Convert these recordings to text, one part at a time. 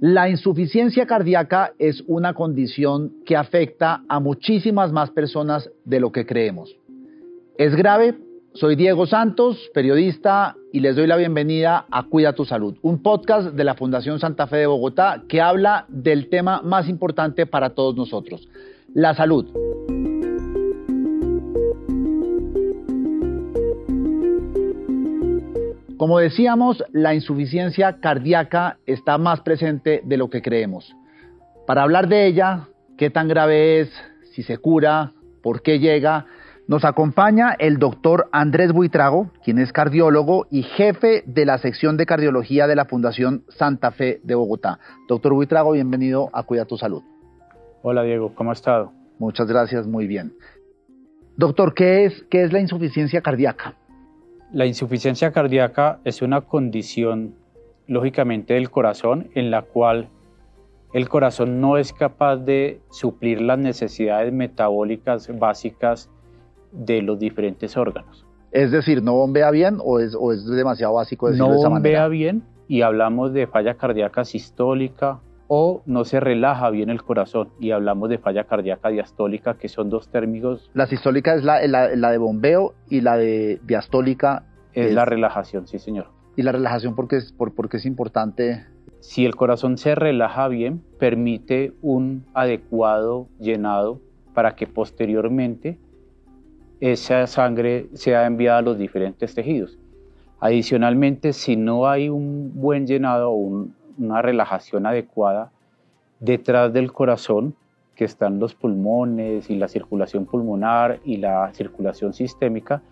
La insuficiencia cardíaca es una condición que afecta a muchísimas más personas de lo que creemos. Es grave. Soy Diego Santos, periodista, y les doy la bienvenida a Cuida tu Salud, un podcast de la Fundación Santa Fe de Bogotá que habla del tema más importante para todos nosotros, la salud. Como decíamos, la insuficiencia cardíaca está más presente de lo que creemos. Para hablar de ella, qué tan grave es, si se cura, por qué llega, nos acompaña el doctor Andrés Buitrago, quien es cardiólogo y jefe de la sección de cardiología de la Fundación Santa Fe de Bogotá. Doctor Buitrago, bienvenido a Cuida tu Salud. Hola Diego, ¿cómo ha estado? Muchas gracias, muy bien. Doctor, ¿qué es, qué es la insuficiencia cardíaca? La insuficiencia cardíaca es una condición, lógicamente, del corazón en la cual el corazón no es capaz de suplir las necesidades metabólicas básicas de los diferentes órganos. Es decir, ¿no bombea bien o es, demasiado básico decirlo No bombea bien y hablamos de falla cardíaca sistólica, o no se relaja bien el corazón y hablamos de falla cardíaca diastólica, que son dos términos. La sistólica es la, la, de bombeo y la de diastólica es, la relajación, sí señor. ¿Y la relajación porque es, por, porque es importante? Si el corazón se relaja bien, permite un adecuado llenado para que posteriormente esa sangre sea enviada a los diferentes tejidos. Adicionalmente, si no hay un buen llenado o un, una relajación adecuada detrás del corazón, que están los pulmones y la circulación pulmonar y la circulación sistémica,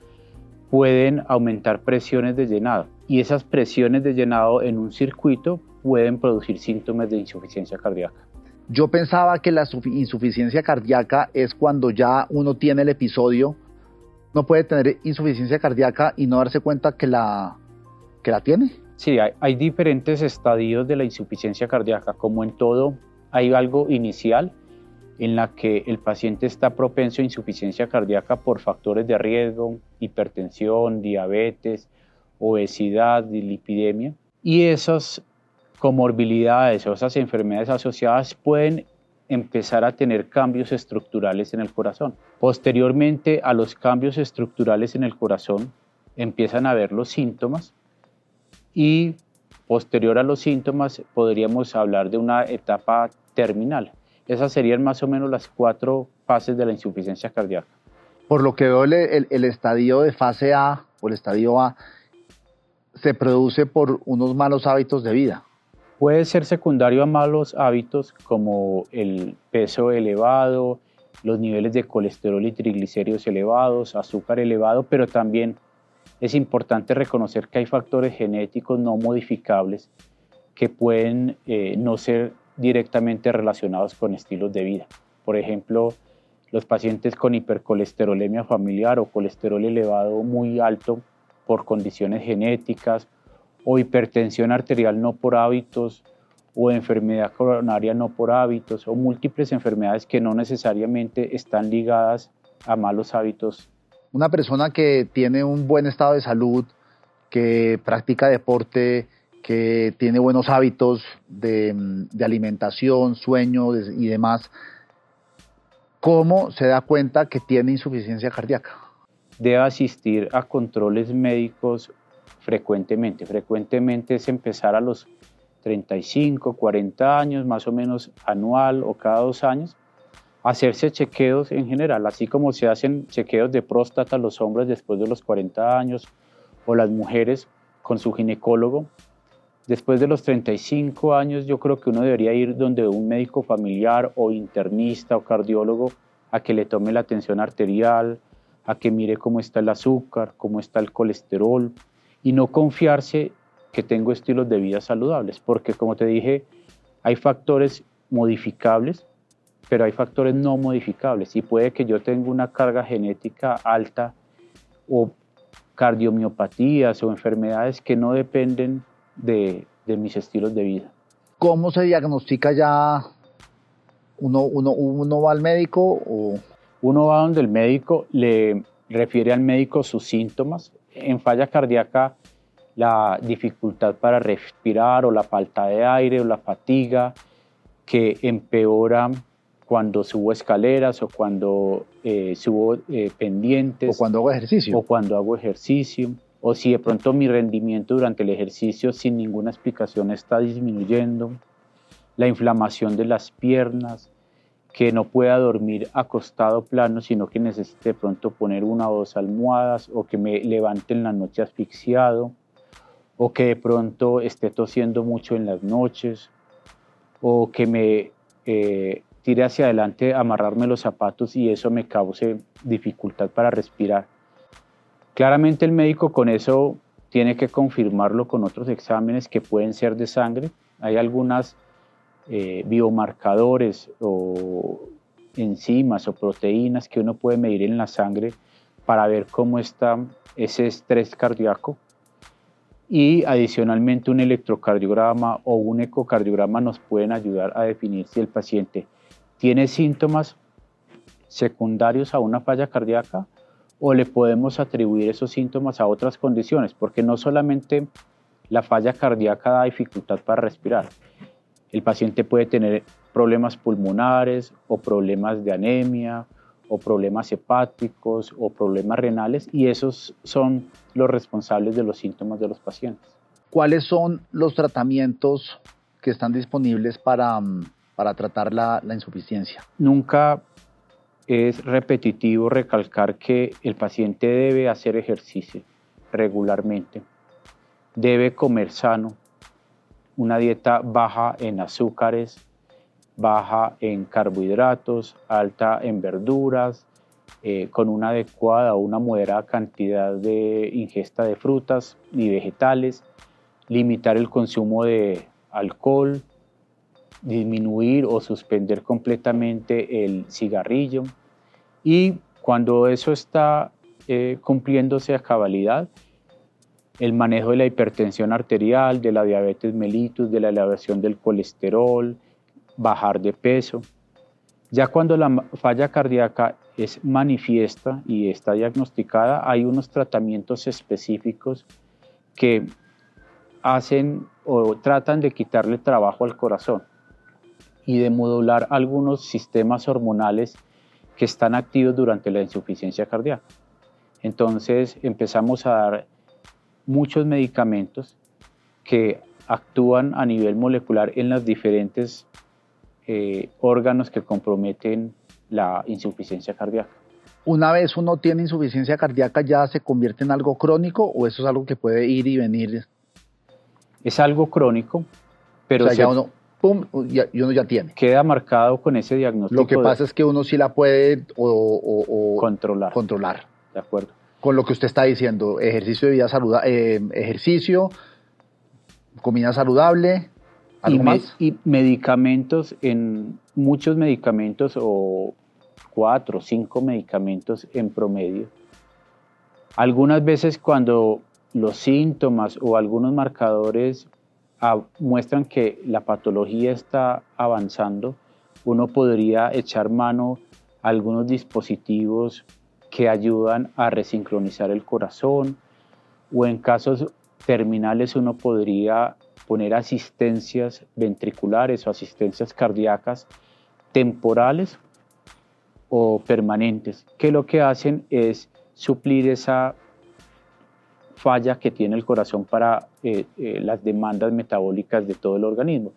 pueden aumentar presiones de llenado. Y esas presiones de llenado en un circuito pueden producir síntomas de insuficiencia cardíaca. Yo pensaba que la insuficiencia cardíaca es cuando ya uno tiene el episodio, no puede tener insuficiencia cardíaca y no darse cuenta que la, que la tiene. Sí, hay, diferentes estadios de la insuficiencia cardíaca. Como en todo, hay algo inicial en la que el paciente está propenso a insuficiencia cardíaca por factores de riesgo, hipertensión, diabetes, obesidad, lipidemia. Y esas comorbilidades o esas enfermedades asociadas pueden empezar a tener cambios estructurales en el corazón. Posteriormente a los cambios estructurales en el corazón empiezan a ver los síntomas y posterior a los síntomas podríamos hablar de una etapa terminal. Esas serían más o menos las cuatro fases de la insuficiencia cardíaca. Por lo que veo, el, estadio de fase A o el estadio A se produce por unos malos hábitos de vida. Puede ser secundario a malos hábitos como el peso elevado, los niveles de colesterol y triglicéridos elevados, azúcar elevado, pero también es importante reconocer que hay factores genéticos no modificables que pueden eh, no ser directamente relacionados con estilos de vida. Por ejemplo, los pacientes con hipercolesterolemia familiar o colesterol elevado muy alto por condiciones genéticas o hipertensión arterial no por hábitos o enfermedad coronaria no por hábitos o múltiples enfermedades que no necesariamente están ligadas a malos hábitos una persona que tiene un buen estado de salud, que practica deporte, que tiene buenos hábitos de, alimentación, sueño y demás, ¿cómo se da cuenta que tiene insuficiencia cardíaca? Debe asistir a controles médicos frecuentemente. Frecuentemente es empezar a los 35, 40 años, más o menos anual o cada dos años, hacerse chequeos en general, así como se hacen chequeos de próstata los hombres después de los 40 años o las mujeres con su ginecólogo. Después de los 35 años yo creo que uno debería ir donde un médico familiar o internista o cardiólogo a que le tome la tensión arterial, a que mire cómo está el azúcar, cómo está el colesterol y no confiarse que tengo estilos de vida saludables, porque como te dije, hay factores modificables pero hay factores no modificables y puede que yo tenga una carga genética alta o cardiomiopatías o enfermedades que no dependen de, mis estilos de vida. ¿Cómo se diagnostica ya? ¿Uno, uno, uno va al médico o...? Uno va donde el médico le refiere al médico sus síntomas. En falla cardíaca la dificultad para respirar o la falta de aire o la fatiga que empeora cuando subo escaleras o cuando eh, subo eh, pendientes. O cuando hago ejercicio. O cuando hago ejercicio. O si de pronto mi rendimiento durante el ejercicio sin ninguna explicación está disminuyendo. La inflamación de las piernas, que no pueda dormir acostado plano, sino que necesite de pronto poner una o dos almohadas o que me levante en la noche asfixiado o que de pronto esté tosiendo mucho en las noches o que me eh, tire hacia adelante amarrarme los zapatos y eso me cause dificultad para respirar. Claramente el médico con eso tiene que confirmarlo con otros exámenes que pueden ser de sangre. Hay algunas eh, biomarcadores o enzimas o proteínas que uno puede medir en la sangre para ver cómo está ese estrés cardíaco y adicionalmente un electrocardiograma o un ecocardiograma nos pueden ayudar a definir si el paciente tiene síntomas secundarios a una falla cardíaca o le podemos atribuir esos síntomas a otras condiciones, porque no solamente la falla cardíaca da dificultad para respirar, el paciente puede tener problemas pulmonares o problemas de anemia o problemas hepáticos o problemas renales y esos son los responsables de los síntomas de los pacientes. ¿Cuáles son los tratamientos que están disponibles para, mm, para tratar la, insuficiencia? Nunca es repetitivo recalcar que el paciente debe hacer ejercicio regularmente, debe comer sano, una dieta baja en azúcares, baja en carbohidratos, alta en verduras, eh, con una adecuada o una moderada cantidad de ingesta de frutas y vegetales, limitar el consumo de alcohol, disminuir o suspender completamente el cigarrillo y cuando eso está eh, cumpliéndose a cabalidad, el manejo de la hipertensión arterial, de la diabetes mellitus, de la elevación del colesterol, bajar de peso. Ya cuando la falla cardíaca es manifiesta y está diagnosticada, hay unos tratamientos específicos que hacen o tratan de quitarle trabajo al corazón y de modular algunos sistemas hormonales que están activos durante la insuficiencia cardíaca. Entonces empezamos a dar muchos medicamentos que actúan a nivel molecular en los diferentes eh, órganos que comprometen la insuficiencia cardíaca. Una vez uno tiene insuficiencia cardíaca, ¿ya se convierte en algo crónico o eso es algo que puede ir y venir? Es algo crónico, pero ya uno, pum, y uno ya tiene. Queda marcado con ese diagnóstico. Lo que pasa es que uno sí la puede o, controlar. controlar. De acuerdo con lo que usted está diciendo, ejercicio de vida saludable, eh, ejercicio, comida saludable, ¿algo y más? Y medicamentos, en muchos medicamentos o cuatro o cinco medicamentos en promedio. Algunas veces cuando los síntomas o algunos marcadores ah, muestran que la patología está avanzando, uno podría echar mano a algunos dispositivos que ayudan a resincronizar el corazón o en casos terminales uno podría poner asistencias ventriculares o asistencias cardíacas temporales o permanentes, que lo que hacen es suplir esa falla que tiene el corazón para eh, eh, las demandas metabólicas de todo el organismo.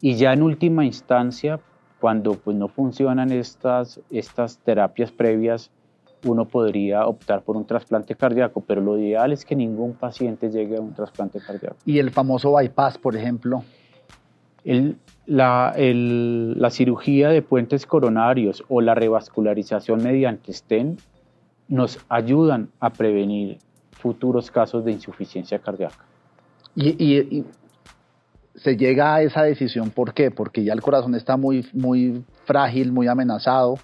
Y ya en última instancia, cuando pues, no funcionan estas, estas terapias previas, uno podría optar por un trasplante cardíaco, pero lo ideal es que ningún paciente llegue a un trasplante cardíaco. ¿Y el famoso bypass, por ejemplo? la, la, cirugía de puentes coronarios o la revascularización mediante STEN nos ayudan a prevenir futuros casos de insuficiencia cardíaca. Y, se llega a esa decisión, ¿por qué? Porque ya el corazón está muy, muy frágil, muy amenazado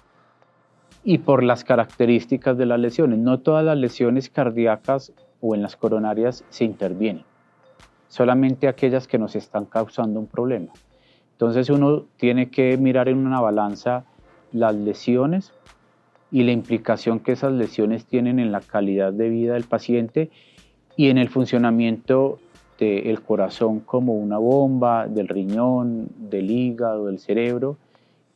y por las características de las lesiones. No todas las lesiones cardíacas o en las coronarias se intervienen, solamente aquellas que nos están causando un problema. Entonces uno tiene que mirar en una balanza las lesiones y la implicación que esas lesiones tienen en la calidad de vida del paciente y en el funcionamiento del corazón como una bomba, del riñón, del hígado, del cerebro,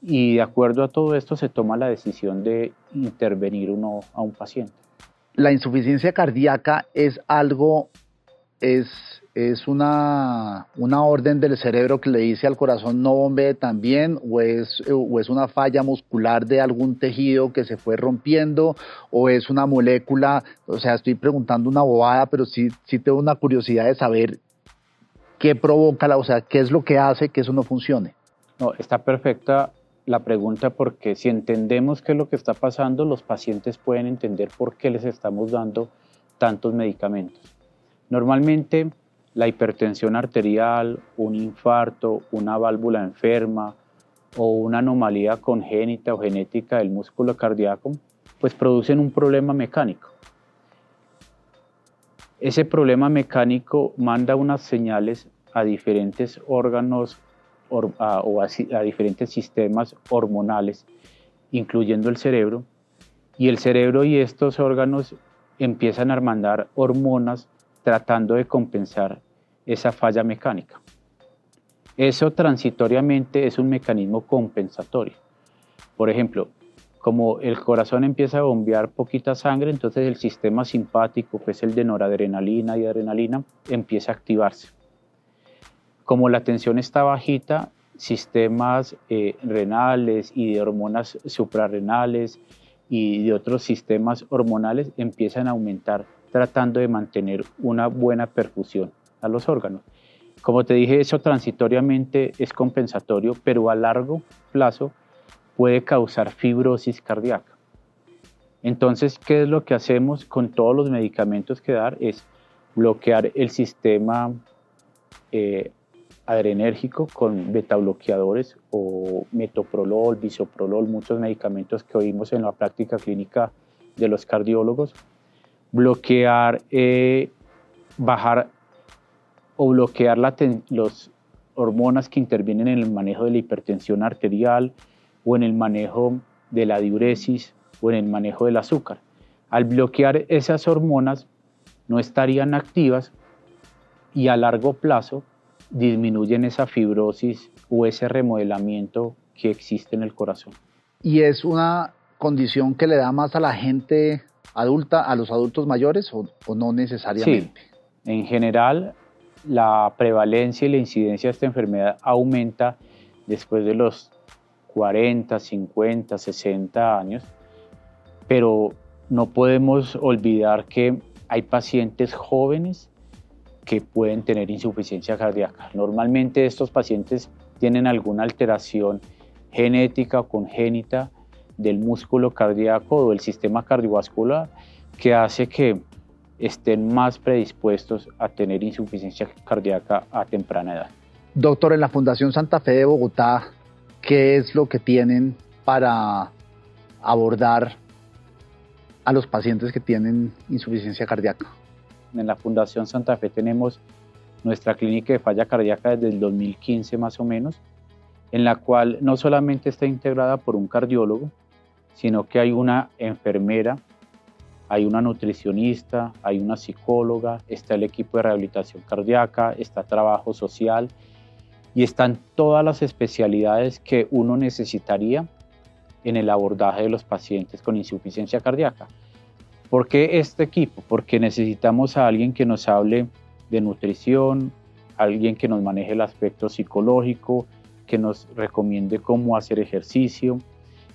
y de acuerdo a todo esto se toma la decisión de intervenir uno a un paciente. La insuficiencia cardíaca es algo, es, es una, una orden del cerebro que le dice al corazón no bombee también, o es, o es una falla muscular de algún tejido que se fue rompiendo, o es una molécula, o sea, estoy preguntando una bobada, pero sí, sí tengo una curiosidad de saber qué provoca, la, o sea, qué es lo que hace que eso no funcione. No, está perfecta la pregunta porque si entendemos qué es lo que está pasando, los pacientes pueden entender por qué les estamos dando tantos medicamentos. Normalmente la hipertensión arterial, un infarto, una válvula enferma o una anomalía congénita o genética del músculo cardíaco, pues producen un problema mecánico. Ese problema mecánico manda unas señales a diferentes órganos o a, diferentes sistemas hormonales, incluyendo el cerebro, y el cerebro y estos órganos empiezan a mandar hormonas tratando de compensar esa falla mecánica. Eso transitoriamente es un mecanismo compensatorio. Por ejemplo, como el corazón empieza a bombear poquita sangre, entonces el sistema simpático, que es el de noradrenalina y adrenalina, empieza a activarse. Como la tensión está bajita, sistemas eh, renales y de hormonas suprarrenales y de otros sistemas hormonales empiezan a aumentar tratando de mantener una buena perfusión a los órganos. Como te dije, eso transitoriamente es compensatorio, pero a largo plazo puede causar fibrosis cardíaca. Entonces, ¿qué es lo que hacemos con todos los medicamentos que dar? Es bloquear el sistema eh, adrenérgico con beta bloqueadores o metoprolol, bisoprolol, muchos medicamentos que oímos en la práctica clínica de los cardiólogos. Bloquear, eh, bajar o bloquear las hormonas que intervienen en el manejo de la hipertensión arterial o en el manejo de la diuresis o en el manejo del azúcar. Al bloquear esas hormonas no estarían activas y a largo plazo disminuyen esa fibrosis o ese remodelamiento que existe en el corazón. ¿Y es una condición que le da más a la gente adulta, a los adultos mayores o, no necesariamente? Sí. En general, la prevalencia y la incidencia de esta enfermedad aumenta después de los 40, 50, 60 años, pero no podemos olvidar que hay pacientes jóvenes que pueden tener insuficiencia cardíaca. Normalmente estos pacientes tienen alguna alteración genética o congénita del músculo cardíaco o del sistema cardiovascular que hace que estén más predispuestos a tener insuficiencia cardíaca a temprana edad. Doctor, en la Fundación Santa Fe de Bogotá, ¿qué es lo que tienen para abordar a los pacientes que tienen insuficiencia cardíaca? en la Fundación Santa Fe tenemos nuestra clínica de falla cardíaca desde el 2015 más o menos, en la cual no solamente está integrada por un cardiólogo, sino que hay una enfermera, hay una nutricionista, hay una psicóloga, está el equipo de rehabilitación cardíaca, está trabajo social y están todas las especialidades que uno necesitaría en el abordaje de los pacientes con insuficiencia cardíaca. ¿Por qué este equipo? Porque necesitamos a alguien que nos hable de nutrición, alguien que nos maneje el aspecto psicológico, que nos recomiende cómo hacer ejercicio,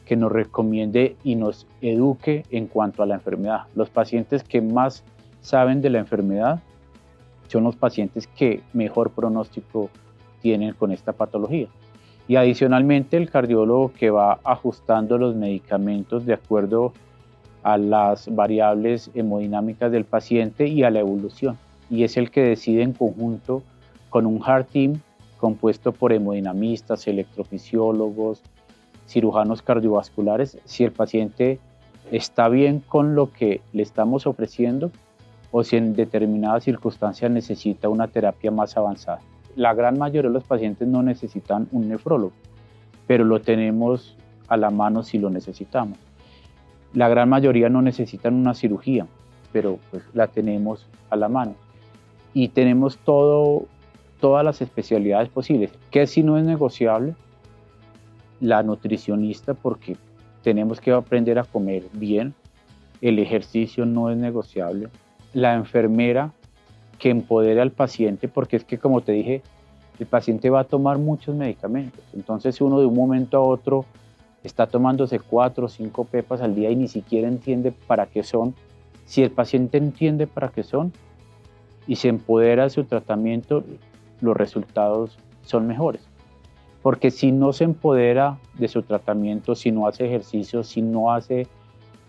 que nos recomiende y nos eduque en cuanto a la enfermedad. Los pacientes que más saben de la enfermedad son los pacientes que mejor pronóstico tienen con esta patología. Y adicionalmente el cardiólogo que va ajustando los medicamentos de acuerdo a las variables hemodinámicas del paciente y a la evolución. Y es el que decide en conjunto con un heart team compuesto por hemodinamistas, electrofisiólogos, cirujanos cardiovasculares, si el paciente está bien con lo que le estamos ofreciendo o si en determinadas circunstancias necesita una terapia más avanzada. La gran mayoría de los pacientes no necesitan un nefrólogo, pero lo tenemos a la mano si lo necesitamos la gran mayoría no necesitan una cirugía, pero pues la tenemos a la mano. Y tenemos todo, todas las especialidades posibles. ¿Qué si no es negociable? La nutricionista, porque tenemos que aprender a comer bien. El ejercicio no es negociable. La enfermera que empodere al paciente, porque es que como te dije, el paciente va a tomar muchos medicamentos. Entonces uno de un momento a otro está tomándose cuatro o cinco pepas al día y ni siquiera entiende para qué son. Si el paciente entiende para qué son y se empodera de su tratamiento, los resultados son mejores. Porque si no se empodera de su tratamiento, si no hace ejercicio, si no hace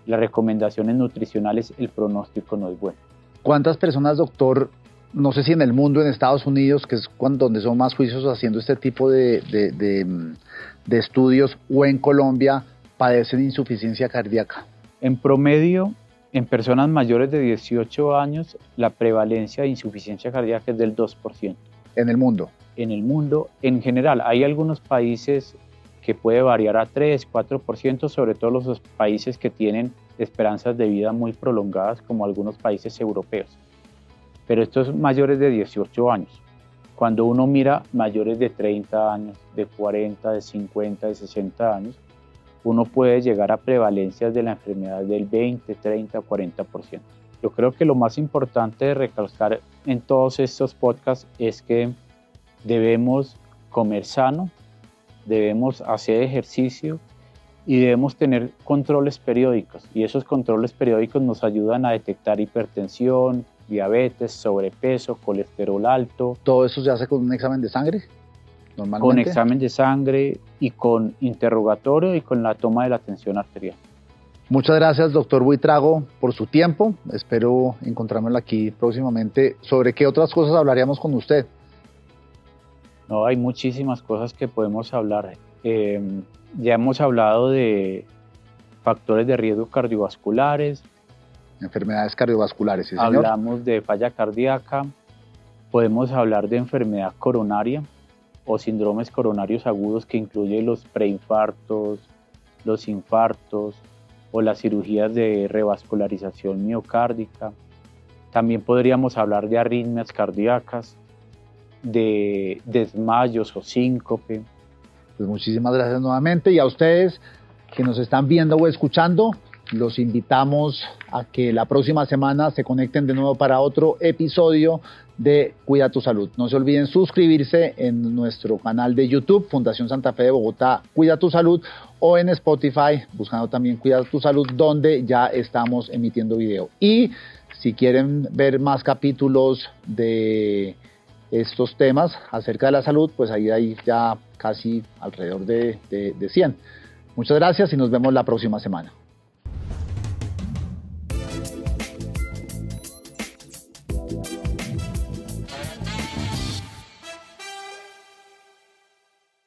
las recomendaciones nutricionales, el pronóstico no es bueno. ¿Cuántas personas, doctor, no sé si en el mundo, en Estados Unidos, que es donde son más juicios haciendo este tipo de, de, estudios, o en Colombia, padecen insuficiencia cardíaca? En promedio, en personas mayores de 18 años, la prevalencia de insuficiencia cardíaca es del 2%. ¿En el mundo? En el mundo, en general. Hay algunos países que puede variar a 3, 4%, sobre todo los países que tienen esperanzas de vida muy prolongadas, como algunos países europeos pero estos mayores de 18 años. Cuando uno mira mayores de 30 años, de 40, de 50, de 60 años, uno puede llegar a prevalencias de la enfermedad del 20, 30, 40%. Yo creo que lo más importante de recalcar en todos estos podcasts es que debemos comer sano, debemos hacer ejercicio y debemos tener controles periódicos. Y esos controles periódicos nos ayudan a detectar hipertensión, diabetes, sobrepeso, colesterol alto. ¿Todo eso se hace con un examen de sangre? Normalmente? Con examen de sangre y con interrogatorio y con la toma de la tensión arterial. Muchas gracias, doctor Buitrago, por su tiempo. Espero encontrármelo aquí próximamente. ¿Sobre qué otras cosas hablaríamos con usted? No, hay muchísimas cosas que podemos hablar. Eh, ya hemos hablado de factores de riesgo cardiovasculares, enfermedades cardiovasculares. Hablamos de falla cardíaca, podemos hablar de enfermedad coronaria o síndromes coronarios agudos que incluyen los preinfartos, los infartos o las cirugías de revascularización miocárdica. También podríamos hablar de arritmias cardíacas, de desmayos o síncope. Pues muchísimas gracias nuevamente y a ustedes que nos están viendo o escuchando, los invitamos a que la próxima semana se conecten de nuevo para otro episodio de Cuida tu Salud. No se olviden suscribirse en nuestro canal de YouTube, Fundación Santa Fe de Bogotá, Cuida tu Salud, o en Spotify, buscando también Cuida tu Salud, donde ya estamos emitiendo video. Y si quieren ver más capítulos de estos temas acerca de la salud, pues ahí hay ya casi alrededor de, de 100. Muchas gracias y nos vemos la próxima semana.